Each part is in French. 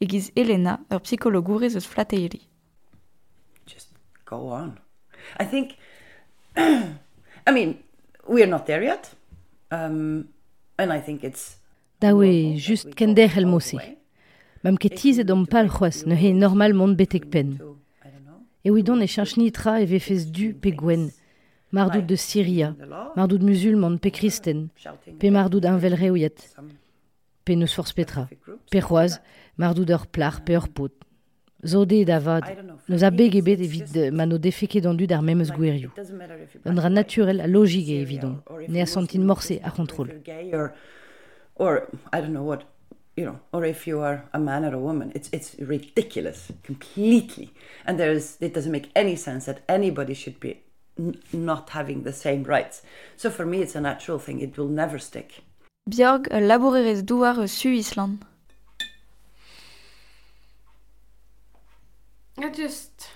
Egiz Elena, ur psychologourez eus flateiri. just go on. I think, I mean, we're not there yet. Um, and I think it's. Dawe just kender el mosse. Mam ket tiz et om pal c'hoaz, ne he normal mont betek pen. E oui don e chanch-nitra e vefez du pe gwen. Mardout de Syria, mardout musulman pe kristen, pe mardout invelre ouiet, pe neus force petra, pe c'hoaz, mardout ur plar pe ur pot. Zode davad, neus a beg ebet evit de mano defeke dan dud ar memeus gouerioù. Un naturel a logik e evidon, ne a sentin morse a contrôle. If you're gay or, I don't know what, you know, or if you are a man or a woman, it's it's ridiculous completely, and there's it doesn't make any sense that anybody should be not having the same rights. So for me, it's a natural thing. It will never stick. Björg douar eus su Island. I just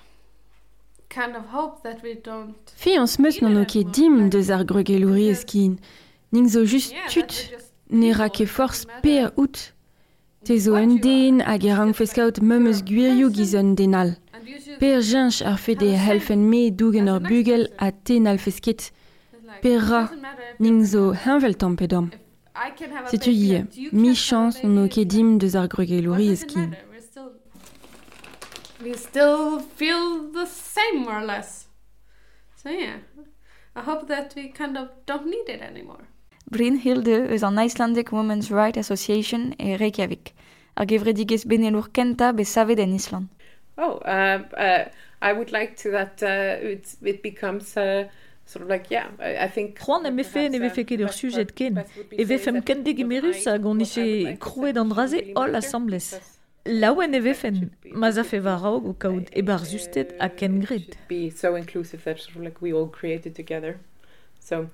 kind of hope that we don't... Fians meus n'on ket dim deus ar gregelouri ez. Ning zo just tut ne ra ket forz pe a out. Te zo un den hag er rang feskaout mem eus gwirioù giz denal. Per jench ar fe de helfen me dougen ur bugel a ten al fesket. Per ra, ning zo henvel tampedom. Setu ye, mi chans n'on ket dim deus ar gregelouri ez kin. we still feel the same more or less. So yeah, I hope that we kind of don't need it anymore. Brynhilde is an Icelandic Women's Rights Association e Reykjavik. Ar gevredigez benelur kenta be savet en Island. Oh, uh, uh, I would like to that uh, it, it becomes uh, sort of like, yeah, I, I think... C'hoan em efe ne vefe ket ur sujet ken, e vefem kende gemerus hag on ise krouet an draze holl asamblez. Laouen e vefen, ma za fe varaog o kaout e bar justet a ken gred. be so inclusive that sort of like we all created together. So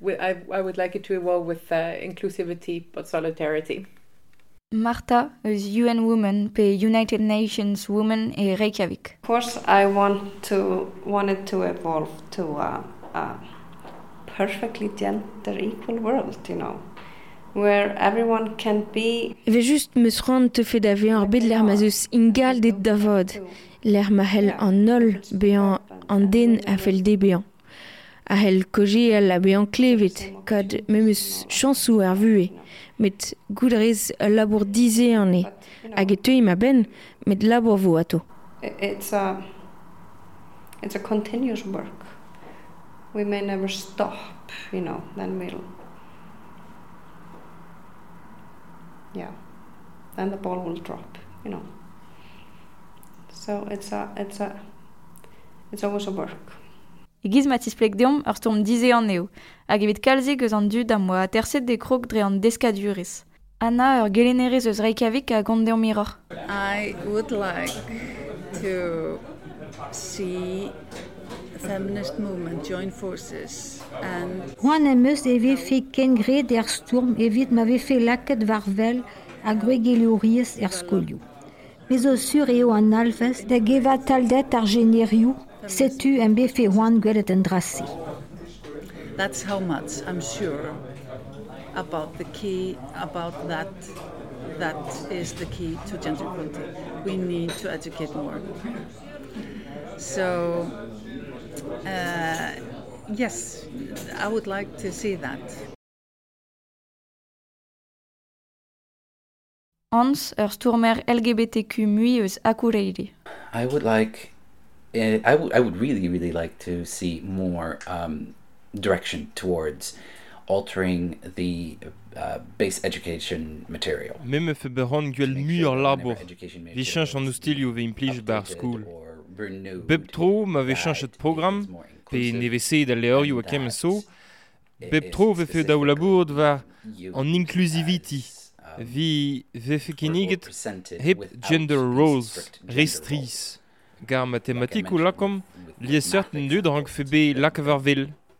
we, I, I would like it to evolve with uh, inclusivity but solidarity. Marta eus UN Women pe United Nations Women e Reykjavik. Of course, I want to want it to evolve to a, a perfectly gender equal world, you know, where everyone can be. Ve just meus rand te fe da vean ar bet l'er ma zeus ingal dit davod. L'er ma hel an nol bean an den a fel de bean. A hel koje el a bean klevet, kad memeus chansou ar vue. Met goudrez a labour dize an e. Hag e teuim a ben, met labour vo ato. It's a it's a continuous work. We may never stop, you know. Then we'll yeah, then the ball will drop, you know. So it's a, it's a, it's always a work. Egiz matiz plek deom ur storm dize an eo, hag evit kalze eus an dud am oa terset de krok dre an deskadurez. Anna ur gelenerez eus Reykjavik a gant deom miror. I would like to see the feminist movement join forces and Juan em eus e vefe ken gred er stourm evit ma vefe laket varvel er skolioù. Mais o sur eo an alvez da geva taldet ar setu Juan gwelet en drasi. that's how much I'm sure about the key about that that is the key to gender equality. We need to educate more. So, uh, yes, I would like to see that. Hans ur stormer LGBTQ mui eus akureiri. I would like, uh, I, w- I would really, really like to see more um, direction towards altering the uh, base education material. Beron gwell mu ar labor. Vi ustilio bar school. Beb tro ma chanchet program, pe da kem so, beb tro ve fe daou labour inclusivity. Vi ve fe keniget hep gender roles restris. Gar ou lakom, dud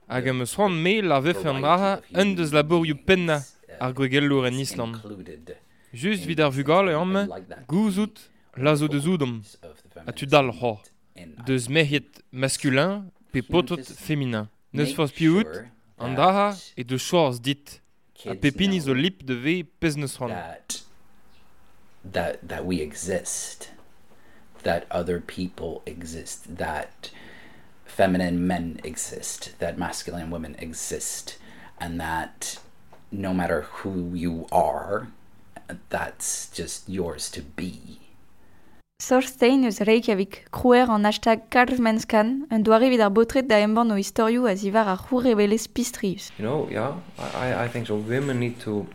hag am eus c'hoant me la vefe an raha un deus laborioù penna ar gwegellour en Island. Just vid ar vugal e amme, gouzout lazo de zoudom, a tu dal c'ho, deus mehiet masculin pe potot feminin. Neus fos piout, an raha e deus choaz dit, a pepini zo lip de ve pez neus c'hoant. That, that we exist, that other people exist, that... feminine men exist that masculine women exist and that no matter who you are that's just yours to be Sorstein eus Reykjavik, krouer an hashtag karvmenskan, un doare vid ar botret da emban o historiou a zivar ar c'hour pistrius. You know, yeah, I, I think so. Women need to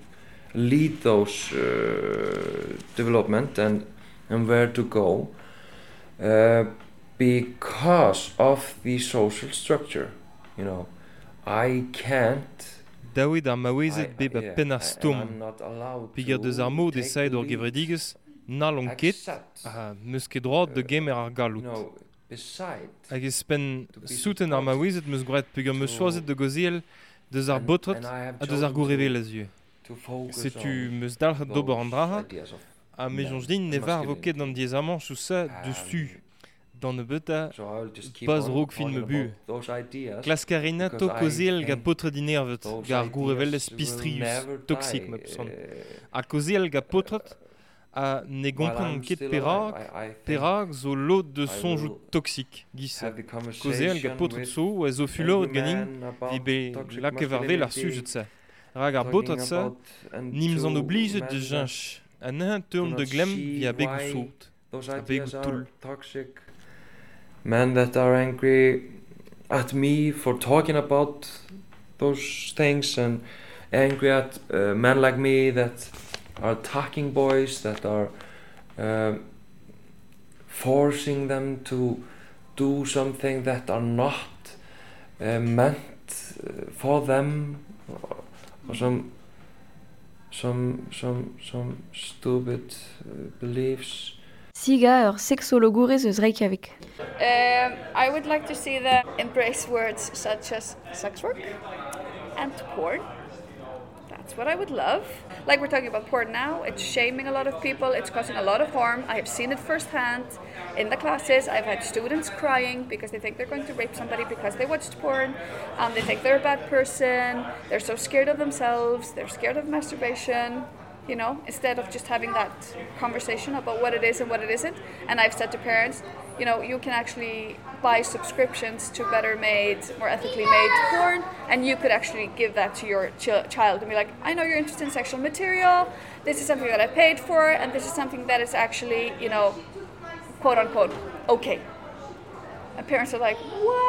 lead those uh, development and and where to go uh, because of the social structure. You know, I can't. Daouet ar maouezet beb a yeah, pen ar and stom. To deus ar mod the ur lead. gevredigez, nal on ket, a neus ket droit de gemer ar galout. Hag ez pen souten ar maouezet meus gret piger meus choazet de goziel deus ar botret a deus ar gourevel a Setu meus d'ober an draha, a din ne var voket diez amant sa. Dan ne beta, So I'll just keep baz on rog fin me talking bu. Klaskarina to koziel ga potre dinervet, those gar gourevel ideas es will pistrius, toxique me eh, A koziel ga potret, a ne gompren ket perag, perag zo lot de sonjout toxique, gis. Koziel ga potret so, oa zo fulor every ganin, vi be la kevarvel ar masculinity, sujet sa. Rag ar botret sa, nimz an men de jinch. A neun turn do de glem vi a begou. Those A begou toul. Men that are angry at me for talking about those things and angry at uh, men like me that are attacking boys, that are um forcing them to do something that are not uh, meant uh, for them. Or, or some some some some stupid uh, beliefs Siga ur sexologourez eus Reykjavik. Um, I would like to see them embrace words such as sex work and porn. That's what I would love. Like we're talking about porn now, it's shaming a lot of people, it's causing a lot of harm. I have seen it firsthand in the classes. I've had students crying because they think they're going to rape somebody because they watched porn. Um, they think they're a bad person. They're so scared of themselves. They're scared of masturbation you know, instead of just having that conversation about what it is and what it isn't. And I've said to parents, you know, you can actually buy subscriptions to better made, more ethically made porn, and you could actually give that to your ch- child and be like, I know you're interested in sexual material, this is something that I paid for, and this is something that is actually, you know, quote unquote, okay. And parents are like, what?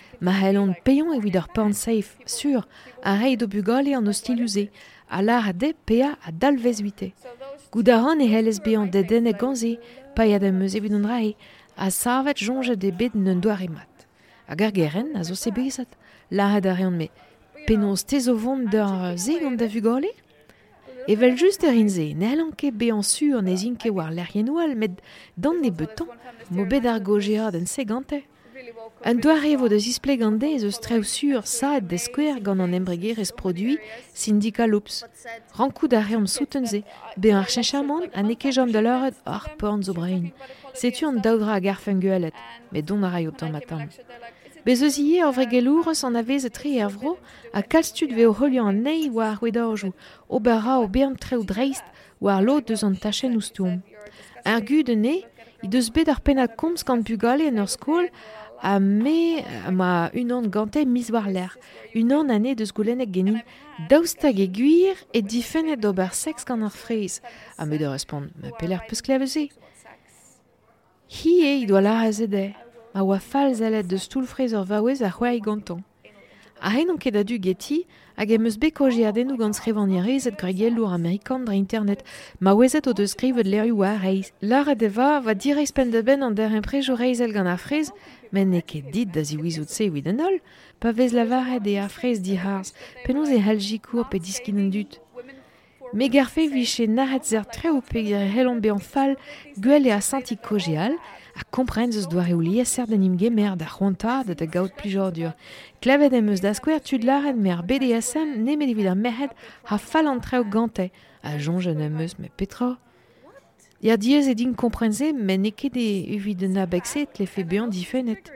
ma hel an peyon evit ur porn safe, sur, a rei do bugale an o stiluze, a lar de pea a dalvez vite. Goudaran e beyan de dene ganze, paiad em eus evit an rae, a sarvet jonge de bet n'un doare mat. Hag ar geren a zo se bezat, la a da reon me, penaos te zo vont d'ur ze gant da vugale? Evel just ur inze, ne sur war l'erien oual, met dan ne betan, mo bet ar gojera d'en segante. Un doare vo deus isplegande eus treu sur saet de skwer gant an embregerez produit Syndica Loops. Rankout a reom soutenze, be ar chenchamon a neke jom de l'euret ar porn zo brein. Setu an daudra a garfen guelet, me don a rai o tamm atam. Bez eus ie ar vregelourez an avez e tri er a kalstud veo holian an nei war wedorjou, obera o bern treu dreist war lot deus an tachen oustoum. Ar de ne, i deus bet ar penad komz gant bugale en ur skol a me ma un an gante mis war l'air. Un an ane deus goulennek genin daoustag e guir e difennet d'ober sex gant ar freiz. A me de respond, ma peler peus klaveze. Hi e i doa lar a zede, a oa fal zelet de stoul freiz ur vaouez a c'hwei ganton. A ren an ket a du geti, hag em eus bekoje adennou gant skrivan yarezet gregel lour amerikan internet, ma oezet o deus skrivet lerioù a reiz. Lar a deva va direiz pen de ben an der imprejo reizel gant ar men ne ket dit da ziwizout se ouid an ol, pa vez lavaret e ar freiz di harz, penaos e halgikour pe diskin an dut. Me garfe viche naret zer tre ou pe gire an fal, gwell e a santi kojeal, a komprenn eus doare ou lieser den gaout plijordur. Klavet em eus da skwer tud laren mer BDSM ne met evit ar mehet ha fall an gante, a jonge em eus me petra. Ya diez e din komprenze, men ne ket e evit na bekset le fe bean difenet.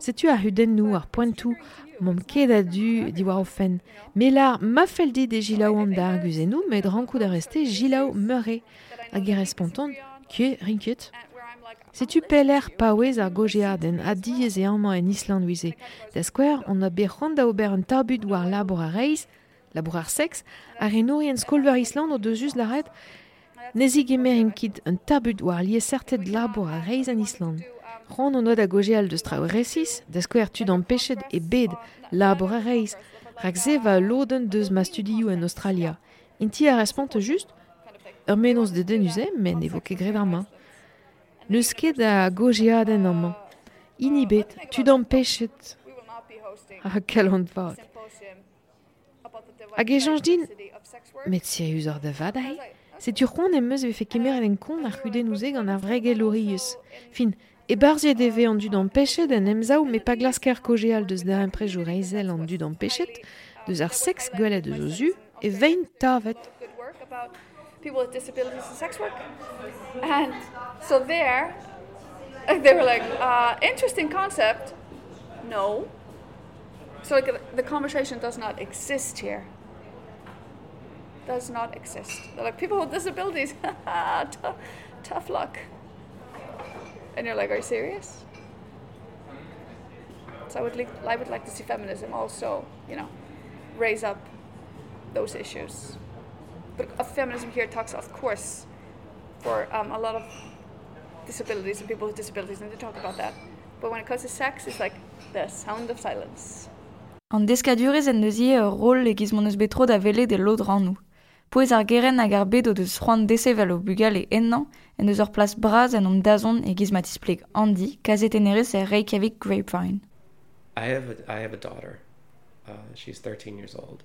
Setu a huden nou ar pointou, mom ket a du di war ofen. Me lar ma fel dit e gilaou an da arguzenou, met rankou da reste gilaou meure. Hag e responton, kie rinket. Setu peler paouez ar gojeaden a diez e amman en Island wize. Da skwer, on a berc'hant da ober un tabut war labour a reiz, labour ar sex, ar en skolver Island o deus nezig emerin kit un tabut war lié certet labour a reiz an Island. Ron on oad a gojeal deus trao resis, da skwer tud an pechet e bed labour a reiz, rak va loden deus ma studioù en Australia. Inti a respont just, ur menos de denuze, men evo ket grev ar main. Neus ket a gojeaden an man. Inibet, tud an pechet. Ah, kalant vat. Hag e din, met serius ar da? Setu c'hoant em eus vefe kemer en kont ar c'huden ouzeg an ar vregel orius. Fin, e barziet eve an dud an pechet en glasker deus reizel an dud an pechet, deus ar sex gwelet deus o zu, e people with disabilities sex work. And so there, they were like, uh, interesting concept. No. So like the conversation does not exist here. Does not exist. They're like people with disabilities. tough, tough luck. And you're like, are you serious? So I would like, I would like to see feminism also, you know, raise up those issues but feminism here talks, of course, for um, a lot of disabilities and people with disabilities, and they talk about that. But when it comes to sex, it's like the sound of silence. An deskadurez en neuzie ur rol e giz mon eus betro da vele de lod ran nou. Ar geren hag ar bet o deus c'hoant desevel o bugal e ennan en eus ur plas braz en om dazon e giz mat ispleg Andy, kazet enerez e Reykjavik Grapevine. I have a, I have a daughter. Uh, she's 13 years old.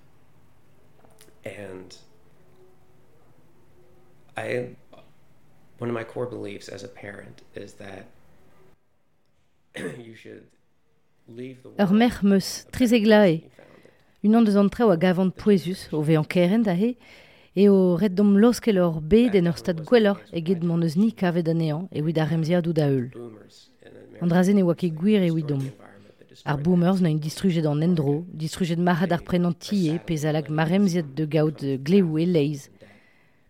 And I one of my core beliefs as a parent is that you should leave the Ur mer meus, trizegla. Un an deus an treo a gavant poezus, o ve an keren da he, e o red dom loskel ur bed en ur stad gwellor e ged mon eus ni kavet an ean e wid ar remziadou da eul. An drazen e oa ket gwir e wid. Ar boomers na un distrujet an endro, distrujet mahad ar prenant tie, pez alag de gaout gleou e leiz,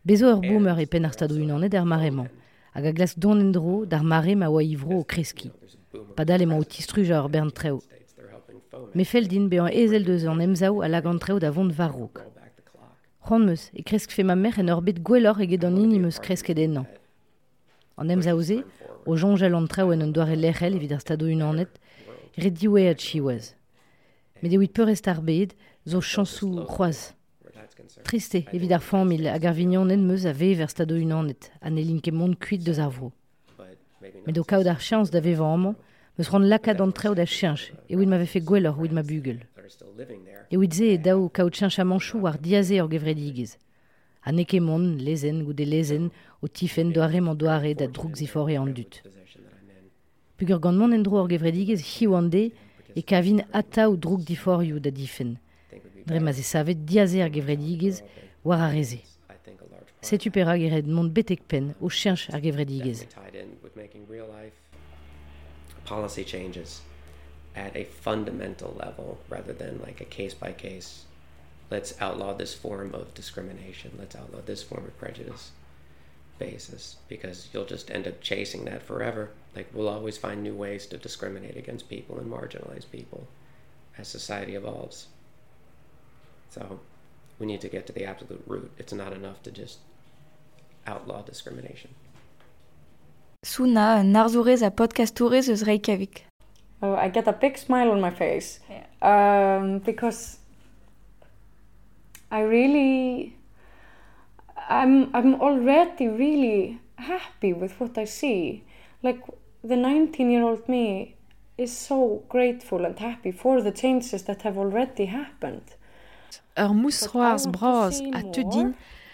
Bezo ur boomer e pen ar stadou unanet er maremañ, hag a glas don endro d'ar mare ivro o kreski. Padal emañ o tistruj ur bern treo. Me fel din be an ezel deus an emzao a lag an treo da vont. C'hant meus, e kresk fe ma mer en ur bet gwellor eget an ini meus kresket ennan. An emzao ze, o jonjel an treo en un doare lechel evit ar stadou unanet, red diwe at chiwaz. Me de wit peurest ar bed, zo chansou c'hoaz. Triste, evit ar famil hag ar vignon en meus a vev er stado unanet, an elin ket mont kuit deus ar vro. Met o kaout ar chians da vevan amman, meus ran lakad an treo da chians, e oud ma vefe gwellor oud ma bugel. E oud ze e dao kaout chians a manchou ar diaze ur gevredigez. An eke mon, lezen, goude lezen, o tifen doare man doare da droug zifore an dut. Pugur gant mon endro ar gevredigez hiwande e kavin ata ou droug diforioù da difen. Dre ma ze savet diaze ar gevredigez war a reze. Setu pera gered mont betek pen o chench ar gevredigez. policy changes at a fundamental level rather than like a case by case. Let's outlaw this form of discrimination. Let's outlaw this form of prejudice basis because you'll just end up chasing that forever. Like we'll always find new ways to discriminate against people and marginalize people as society evolves. So we need to get to the absolute root. It's not enough to just outlaw discrimination. Suna narzourez a eus Reykjavik. Oh, I get a big smile on my face um, because I really, I'm, I'm already really happy with what I see. Like the 19 year old me is so grateful and happy for the changes that have already happened. Ur mousroars braz a tudin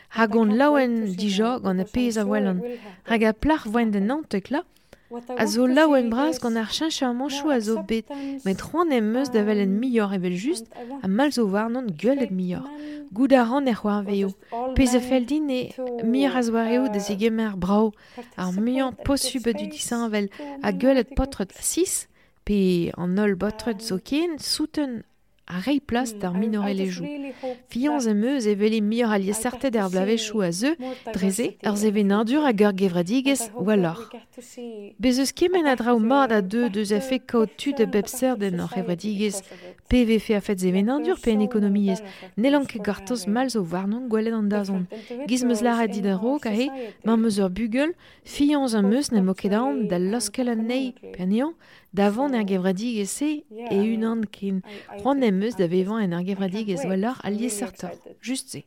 hag on laouen dija gant e pez a welan. Hag a plar voen de nantek la, a zo laouen braz gant ar chenche a manchou a zo bet, met c'hoant em meus da vel en miyor evel just, a mal zo war non gueul et miyor. Goud a ran er c'hoar veo. Pez a fel din e mir a zoar eo de zegemer brao, ar muian posub du disan vel a gueul et potret a sis, pe an ol botret zo ken souten a rei plas d'ar minore lejou. Fianz em eus e vele mir alies sartet er blavechou a zeu, dreze, ar zeve nardur a geur gevradigez walor. Bez eus kemen a drao mard a deux deus a fe tu de bebser den ar gevradigez, PV fe a fet zeve nardur pe en ekonomiez, nelan gartoz mal zo warnon gwelet an dazon. Giz meus lara dit a ro, ka he, ma meus ur bugel, fianz em eus ne moket da loskel an nei, davant er gevradigez se, e unan ken, ron em eus da vevan en ar gevradigez walor a lies sartor, just se.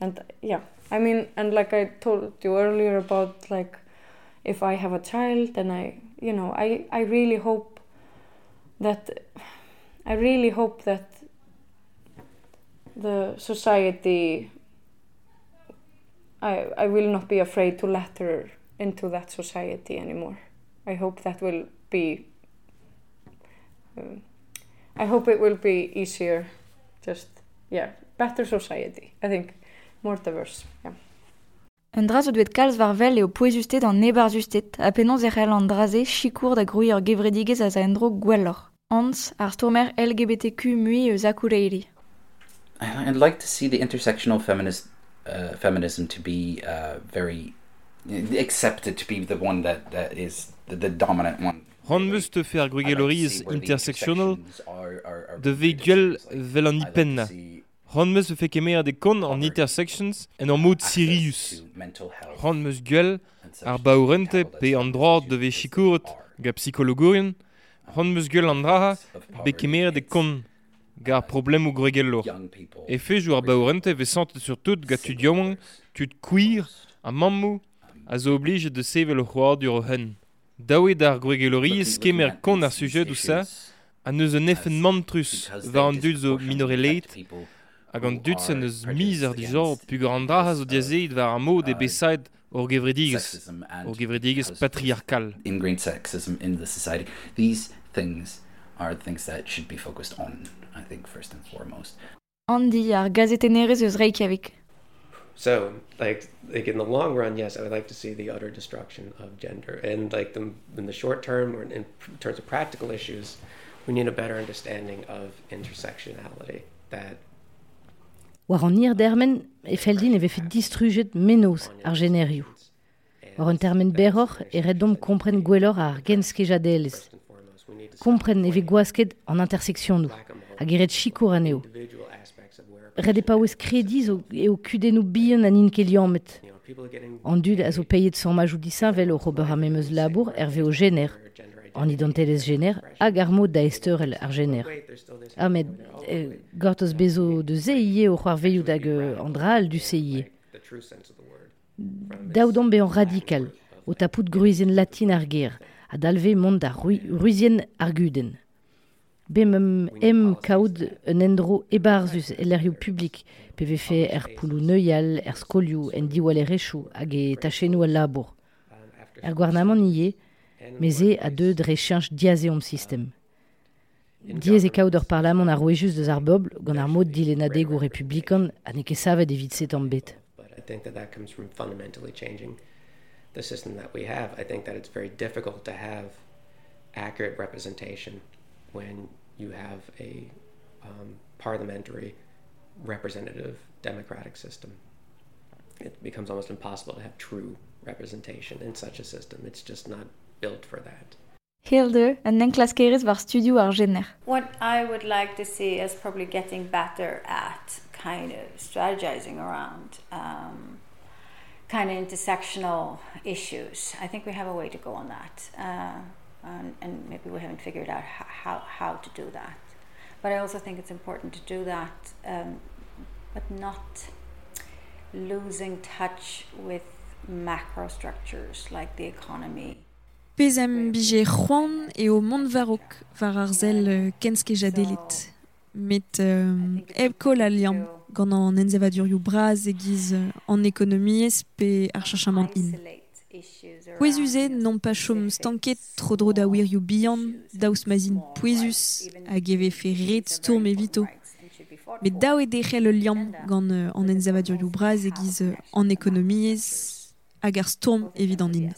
And yeah, I mean, and like I told you earlier about like, if I have a child, then I, you know, I, I really hope that, I really hope that the society, I, I will not be afraid to let her into that society anymore. I hope that will be, um, I hope it will be easier, just, yeah, better society, I think, more diverse, yeah. Un dra zo dwet kalz war vel eo poezustet an nebar justet, a penon zerel an draze chikour da grouiñ ur gevredigez a zaendro gwellor. Hans, ar stormer LGBTQ mui eus akouleiri. I'd like to see the intersectional feminist uh, feminism to be uh, very accepted to be the one that, that is the, the dominant one. Ran meus te fer gwegelloriz intersectional de ve guel vel an ipenna. Ran meus fe kemer de kon an intersections en an mod Sirius. Ran meus guel ar baourente pe an droad de ve chikourt ga psikologorien. Ran meus guel an draha be kemer de kon gar problem ou gregellor. E fe jou ar baourente ve sant sur tout ga tu diomon, tu queer, a mammou, a zo oblige de sevel o c'hoar dur o hen. Daouet ar gwegelloriz kemer kon ar sujet ou sa, a neus un efen mantrus va an dud zo minore leit, hag an dud se neus miz ar dizor pugur an dra zo diazeit va ar mod e besaid ur gevredigez, ur gevredigez patriarkal. Ingrained sexism in the society. These things are things that should be focused on, I think, first and foremost. Andy ar gazetenerez eus Reykjavik. So, like, like in the long run, yes, I would like to see the utter destruction of gender. And like the, in the short term, or in terms of practical issues, we need a better understanding of intersectionality. That War an ir dermen e feldin e vefe distrujet menoz ar generioù. War an termen beror e red dom kompren gwellor ar genskejadelez. Kompren e ve gwasket an intersektion nou, hag e chikour aneo. Red e pa oez kredi zo e o bihan an in keliamet. An dud a zo peiet san majou disan vel o ar memeus labour er ve o gener, an idantelez gener, hag ar mod da esterel ar gener. Ah, met eh, gortoz bezo de o c'hoar dral du seie. Daoudon be an tapout gruizien latin ar ger, a dalve da ruizien ar guden. Bem em kaout un endro ebarzus elerioù pe vefe er poulou neuial, er skolioù, en diwal hag e tachenou al labour. Er meze a chanch diazeom system. Diez e ur ar roejus deus ar bobl gant ar mod dilenadeg o republikan a ne ket savet evit set am bet. But I think that that comes from fundamentally changing the system that we have. I think that it's very difficult to have accurate representation when you have a um, parliamentary representative democratic system. It becomes almost impossible to have true representation in such a system. It's just not built for that. Hilde, and en enklaskeris var studio ar gener. What I would like to see is probably getting better at kind of strategizing around um, kind of intersectional issues. I think we have a way to go on that. Uh, and, and maybe we haven't figured out how, how to do that. But I also think it's important to do that, um, but not losing touch with macro structures like the economy. Pezem bije c'hoant eo mont varok var ar zel kenske jadelit. Met eb kol a liam gant an enzevadurioù braz e giz uh, an ekonomiez pe ar chachamant in. Pouezuze non pa chom stanket tro dro da wirioù bihan, daous mazin pouezus, hag eve fe ret stourm evito. Met daou e dechel le liam gant uh, an enzevadurioù braz e giz uh, an ekonomiez hag ar stourm evidant in.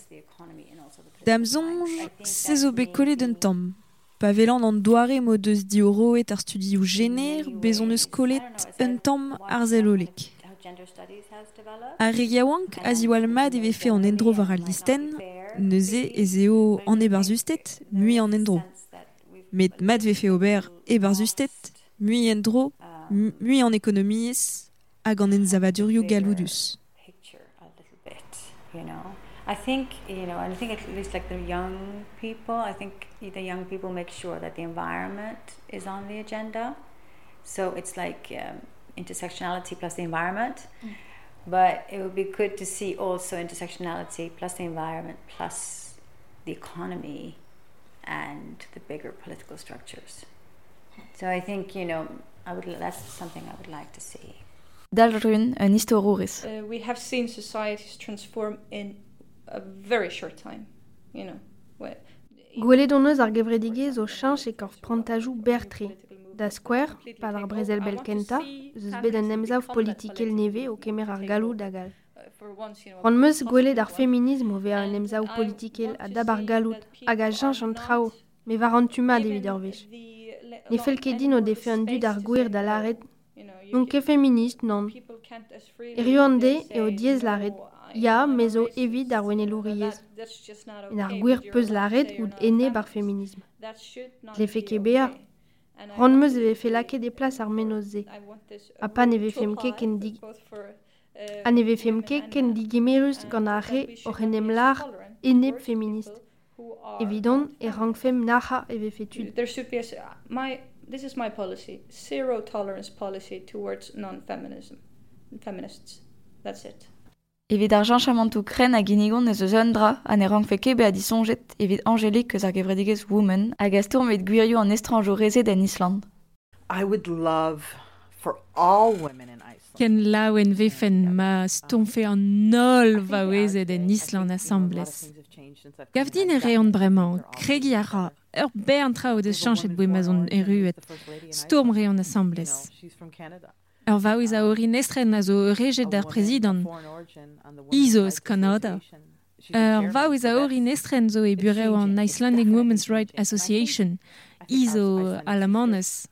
Dam zonj, se zo be kolet d'un tamm. Pa velan an doare mo deus di o roet ar studioù gener, bezon eus kolet un tamm ar. Ar regiaouank a ziwal mad eve fe an endro var al listen, neuze ez eo an e barzustet, mui an endro. Met mad ve fe ober e barzustet, mui endro, mui an ekonomiez, hag enzavadurioù galoudus. You know? I think, you know, and I think at least like the young people, I think the young people make sure that the environment is on the agenda. So it's like um, intersectionality plus the environment. Mm. But it would be good to see also intersectionality plus the environment plus the economy and the bigger political structures. So I think, you know, I would, that's something I would like to see. Dalrun, un historioris. Uh, we have seen societies transform in a very short time, you know. Gwele donneus ar gevredigez o chanch e korf prantajou bertre. Da square, pal ar brezel bel kenta, zeus bet an emzav politikel neve o kemer ar galou da gal. Ron meus gwele d'ar feminisme o ve an emzav politikel a dab ar galout hag a chanch an trao, me var an tuma devid ur vech. Ne fel ket din o defe an dud ar gwir da laret, non ke feminist, non. Erio an de e o diez laret, Ya, mais o evit ar wene louriez. En ar gwir peus laret ou ene bar feminisme. Le fe ket bea. Ran meus e vefe lake de plas ar menoz-se. A pa e vefem ken dig... An e femke ken digemerus gant ar re o renem lar enep feminist. Evidon e rang fem naha e vefe tud. There should be a... My, this is my policy. Zero tolerance policy towards non-feminism. Feminists. That's it. Evit ar janchamantou kren a ginigon ez eus dra an e rang fe kebe a disonjet evit Angélique eus ar gevredigez woman hag a stourm et gwirioù an estranjo rezet en Island. I would love for all women in Iceland. Ken laouen vefen ma stomfe an nol vaouezet en Island assemblez. Gav din e reont bremañ, kregi a ra, ur bern trao deus chanchet boemazon eruet, storm reont assemblez. Ur vaouez a orin estren a zo rejet d'ar prezident, Isos Canada. Ur vaouez a orin estren zo e bureo an Icelandic Women's Rights Association, Iso alamanez.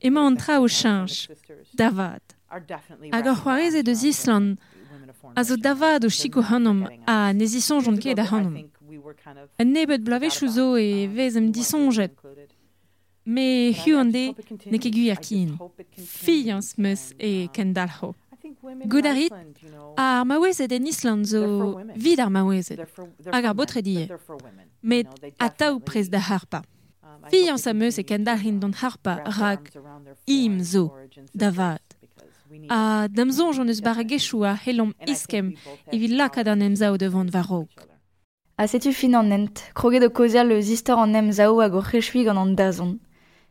Ema an trao chanch, davad. Hag ur c'hoarezet eus Island, a zo davad o chiko hanom a ne zisonjont ket da hanom. Un nebet blavechou zo e vez em disonjet. Me hu an de ne ket gwir kin. Fians meus e ken dalho. Goudarit, ar maouezet en Island zo vid ar maouezet, hag ar botre die. Met a taou prez da harpa. Fians a meus e ken dalhin don harpa rak im zo, da vad. A dam zonj an eus baragechou a helom iskem evit lakad an emzao devant varok. A setu fin an ent, kroget o kozial eus istor an emzao hag o c'hechwi gant an dazon.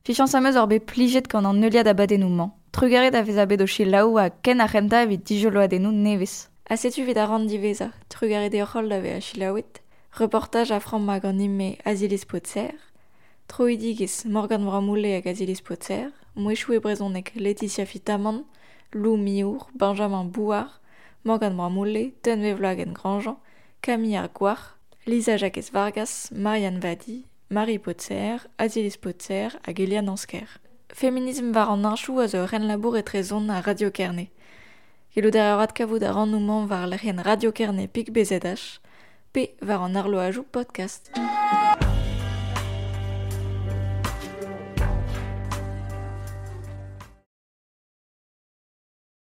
Fichans am eus ar be plijet gant an neuliad abadenouman. Trugaret a vez a bet o chilaou a ken a renta evit dijolo adenou nevez. A setu vid a ran diveza, trugaret e chilaouet, Reportage a Fran Maganime Azilis Potser, Troidigis Morgan Vramoule hag Azilis Potser, Mouechou e brezonek Laetitia Fitaman, Lou Miour, Benjamin Bouard, Morgan Bramoule, Tenve Vlagen Grandjean, Camille Arguar, Lisa Jacques Vargas, Marianne Vadi, Marie Potser, Azilis Potser hag Eliane Ansker. Feminisme var an inchou a zo ren labour e trezon a Radio Kerne. Gelo derret kavout a var l'erien Radio Kerne pik BZH, pe var an arlo ajou podcast.